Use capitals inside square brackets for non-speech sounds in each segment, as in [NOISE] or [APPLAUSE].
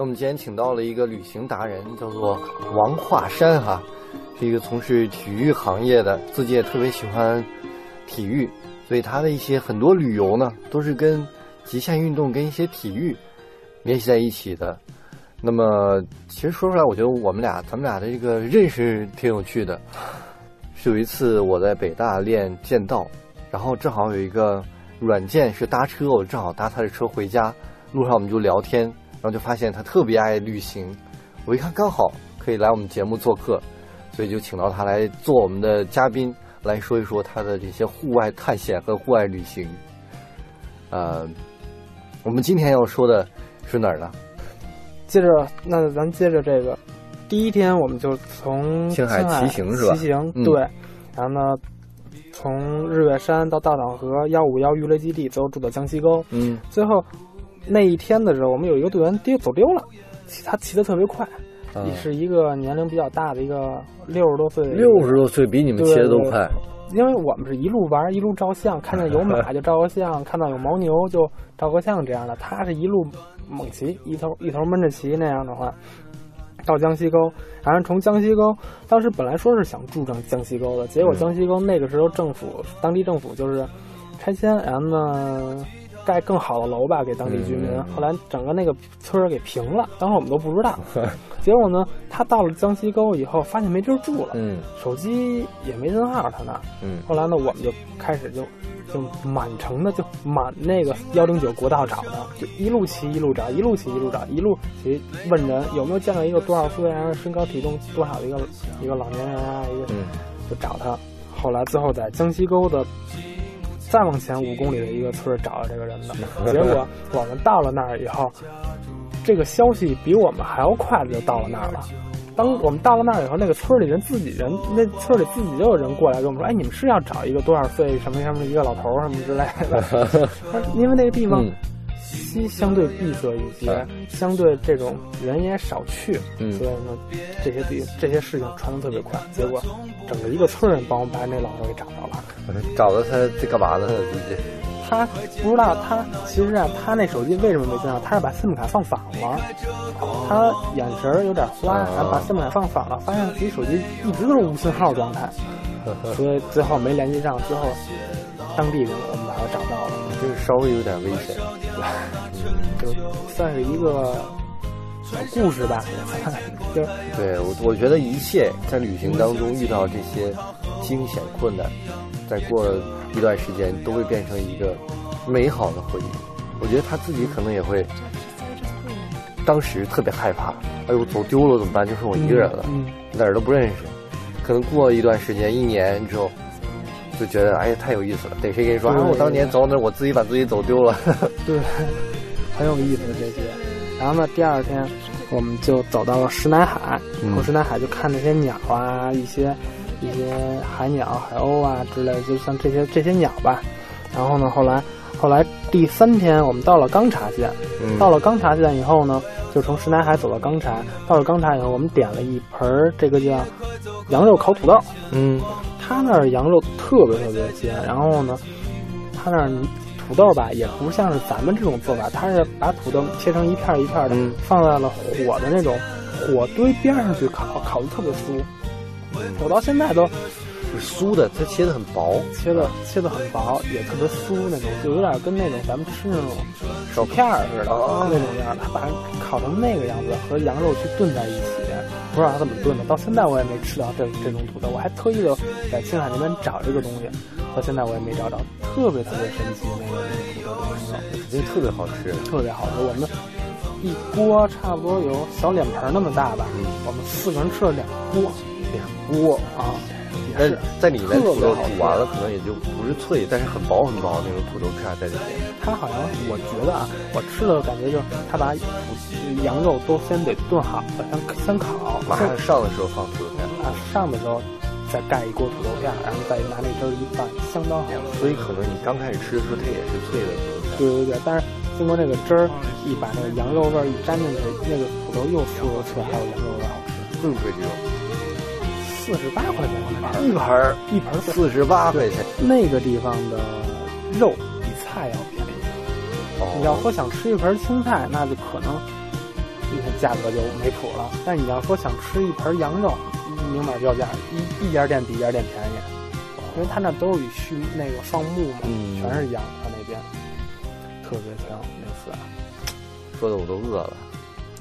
那我们今天请到了一个旅行达人，叫做王华山哈，是一个从事体育行业的，自己也特别喜欢体育，所以他的一些很多旅游呢，都是跟极限运动跟一些体育联系在一起的。那么，其实说出来，我觉得我们俩，咱们俩的这个认识挺有趣的。是有一次我在北大练剑道，然后正好有一个软件是搭车，我正好搭他的车回家，路上我们就聊天，然后就发现他特别爱旅行。我一看刚好可以来我们节目做客，所以就请到他来做我们的嘉宾，来说一说他的这些户外探险和户外旅行。呃，我们今天要说的是哪儿呢？接着，那咱接着这个。第一天我们就从青海骑行是吧？骑行对，然后呢，从日月山到道场河幺五幺鱼雷基地，最后住到江西沟。嗯，最后那一天的时候，我们有一个队员丢走丢了，他骑得特别快，也是一个年龄比较大的一个六十多岁。六十多岁比你们骑的都快，因为我们是一路玩一路照相，看见有马 [LAUGHS] 就照个相，看到有牦牛就照个相这样的。他是一路猛骑，一头一头闷着骑那样的话。到江西沟，然后从江西沟，当时本来说是想住上江西沟的，结果江西沟那个时候政府当地政府就是拆迁，然后呢盖更好的楼吧给当地居民，后来整个那个村儿给平了，当时我们都不知道。[LAUGHS] 结果呢，他到了江西沟以后，发现没地儿住了，嗯手机也没信号，他那。嗯后来呢，我们就开始就。就满城的，就满那个幺零九国道找的，就一路骑一路找，一路骑一路找，一路骑问人有没有见到一个多少岁啊，身高体重多少的一个一个老年人啊，一个就找他。后来最后在江西沟的再往前五公里的一个村找到这个人的，结果我们到了那儿以后，这个消息比我们还要快的就到了那儿了。当我们到了那儿以后，那个村里人自己人，那村里自己就有人过来跟我们说：“哎，你们是要找一个多少岁什么什么一个老头什么之类的？[LAUGHS] 因为那个地方西相对闭塞一些，相对这种人也少去，所以呢，这些地这些事情传的特别快。结果整个一个村人帮我们把那老头给找着了，找到他在干嘛呢？他自己。他不知道，他其实啊，他那手机为什么没信号？他是把 SIM 卡放反了，他眼神有点花，然后把 SIM 卡放反了，发现自己手机一直都是无信号状态，所以最后没联系上。最后当地人我们把他找到了，就是稍微有点危险，就算是一个小故事吧。[LAUGHS] 就对我，我觉得一切在旅行当中遇到这些惊险困难，在过。一段时间都会变成一个美好的回忆。我觉得他自己可能也会，当时特别害怕，哎呦，走丢了怎么办？就剩我一个人了，哪儿都不认识。可能过一段时间，一年之后，就觉得哎呀，太有意思了。逮谁跟你说，我当年走那，我自己把自己走丢了。[LAUGHS] [LAUGHS] 对，很有意思的这些。然后呢，第二天我们就走到了石南海，过石南海就看那些鸟啊，一些。一些海鸟、海鸥啊之类，就像这些这些鸟吧。然后呢，后来后来第三天我们到了钢察县，到了钢察县以后呢，就从石南海走到钢察。到了钢察以后，我们点了一盆这个叫羊肉烤土豆。嗯，他那儿羊肉特别特别鲜。然后呢，他那儿土豆吧，也不像是咱们这种做法，他是把土豆切成一片一片的，放在了火的那种火堆边上去烤，烤的特别酥。我到现在都酥的，它切的很薄，切的切的很薄，也特别酥那种，就有点跟那种咱们吃那种手片儿似的那种样。他把烤成那个样子，和羊肉去炖在一起，不知道他怎么炖的。到现在我也没吃到这这种土豆，我还特意的在青海那边找这个东西，到现在我也没找着。特别特别神奇那个那个土豆炖羊肉，肯定特别好吃，特别好吃。我们一锅差不多有小脸盆那么大吧，我们四个人吃了两锅。两锅啊，但是在里面土豆煮完了，可能也就不是脆，但是很薄很薄那种土豆片在里面。它好像我觉得啊，我吃的感觉就是它把羊肉都先得炖好，先先烤，马上上的时候放土豆片啊，上的时候再盖一锅土豆片，然后再拿那汁儿一拌，相当好。所以可能你刚开始吃的时候它也是脆的土豆片。对对对，但是经过那个汁儿一把那个羊肉味儿一沾进去，那个土豆又酥又脆，还有羊肉味好吃。贵不贵这肉？四十八块钱一盘，一盘一盘四十八块钱。那个地方的肉比菜要便宜。你要说想吃一盆青菜，那就可能那价格就没谱了。但你要说想吃一盆羊肉，明码标价，一一家店比一家店便宜，因为他那都是以畜那个放牧嘛，嗯全是羊，他那边特别香那次。说的我都饿了。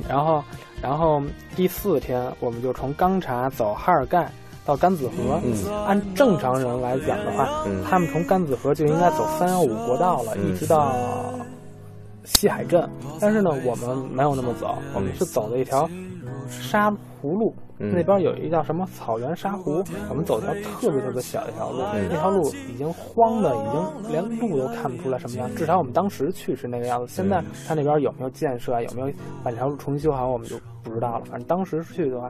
然后，然后第四天我们就从钢察走哈尔盖到甘子河。嗯按正常人来讲的话，嗯他们从甘子河就应该走三幺五国道了，嗯一直到西海镇。但是呢，我们没有那么走，我们是走了一条沙湖路。嗯那边有一个叫什么草原沙湖，我们走一条特别特别小的一条路，嗯那条路已经荒的，已经连路都看不出来什么样。至少我们当时去是那个样子，现在它那边有没有建设啊，有没有把这条路重新修好，我们就不知道了。反正当时去的话，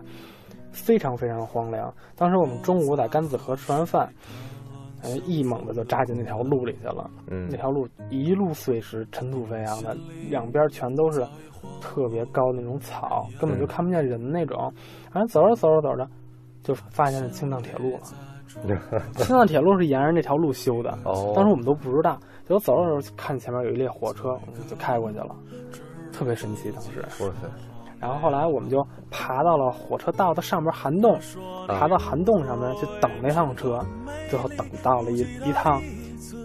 非常非常荒凉。当时我们中午在甘子河吃完饭，呃，一猛子就扎进那条路里去了。嗯那条路一路碎石，尘土飞扬的，两边全都是特别高的那种草，根本就看不见人那种。然后走着走着走着，就发现了青藏铁路了。[LAUGHS] 青藏铁路是沿着那条路修的，哦，当时我们都不知道。结果走着走着，看前面有一列火车，我们就开过去了，特别神奇。当时，哇塞，然后后来我们就爬到了火车道的上面涵洞，爬到涵洞上面去等那趟车，最后等到了一一趟，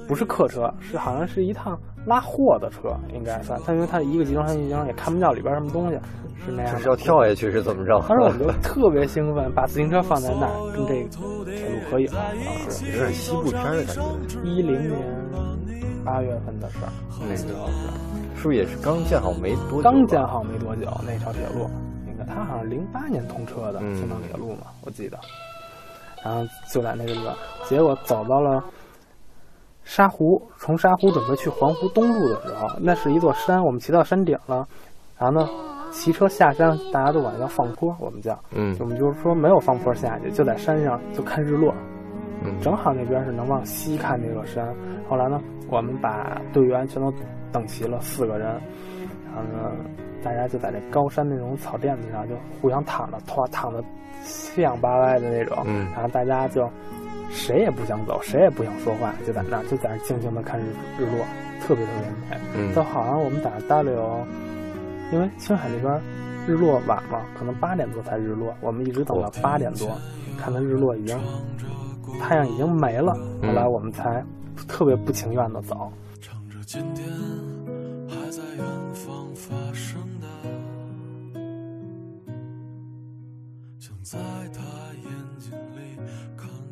不是客车，是好像是一趟拉货的车，应该算。但因为它一个集装箱一集装箱也看不到里边什么东西，是那样是要跳下去是怎么着？当时我们就 [LAUGHS] 特别兴奋，把自行车放在那儿，跟这个铁路合影。当时有点西部片儿的感觉。一零年八月份的事儿，那时候是是不是也是刚建好没多久？刚建。好没多久那条铁路，那个它好像零八年通车的嗯青藏铁路嘛，我记得。然后就在那个地方，结果走到了沙湖，从沙湖准备去环湖东路的时候，那是一座山，我们骑到山顶了，然后呢，骑车下山，大家都管它叫放坡，我们叫，嗯我们就是说没有放坡下去，就在山上就看日落，嗯，正好那边是能往西看这座山。后来呢，我们把队员全都等齐了，四个人，然后呢，大家就在那高山那种草垫子上就互相躺着，躺躺的七仰八歪的那种，嗯然后大家就谁也不想走，谁也不想说话，就在那儿就在那儿静静的看日日落，特别特别美。嗯都好像我们在那儿待了有，因为青海那边日落晚嘛，可能八点多才日落，我们一直等到八点多，看到日落已经太阳已经没了，后来我们才特别不情愿的走。今天还在远方发生的，想在他眼睛里看。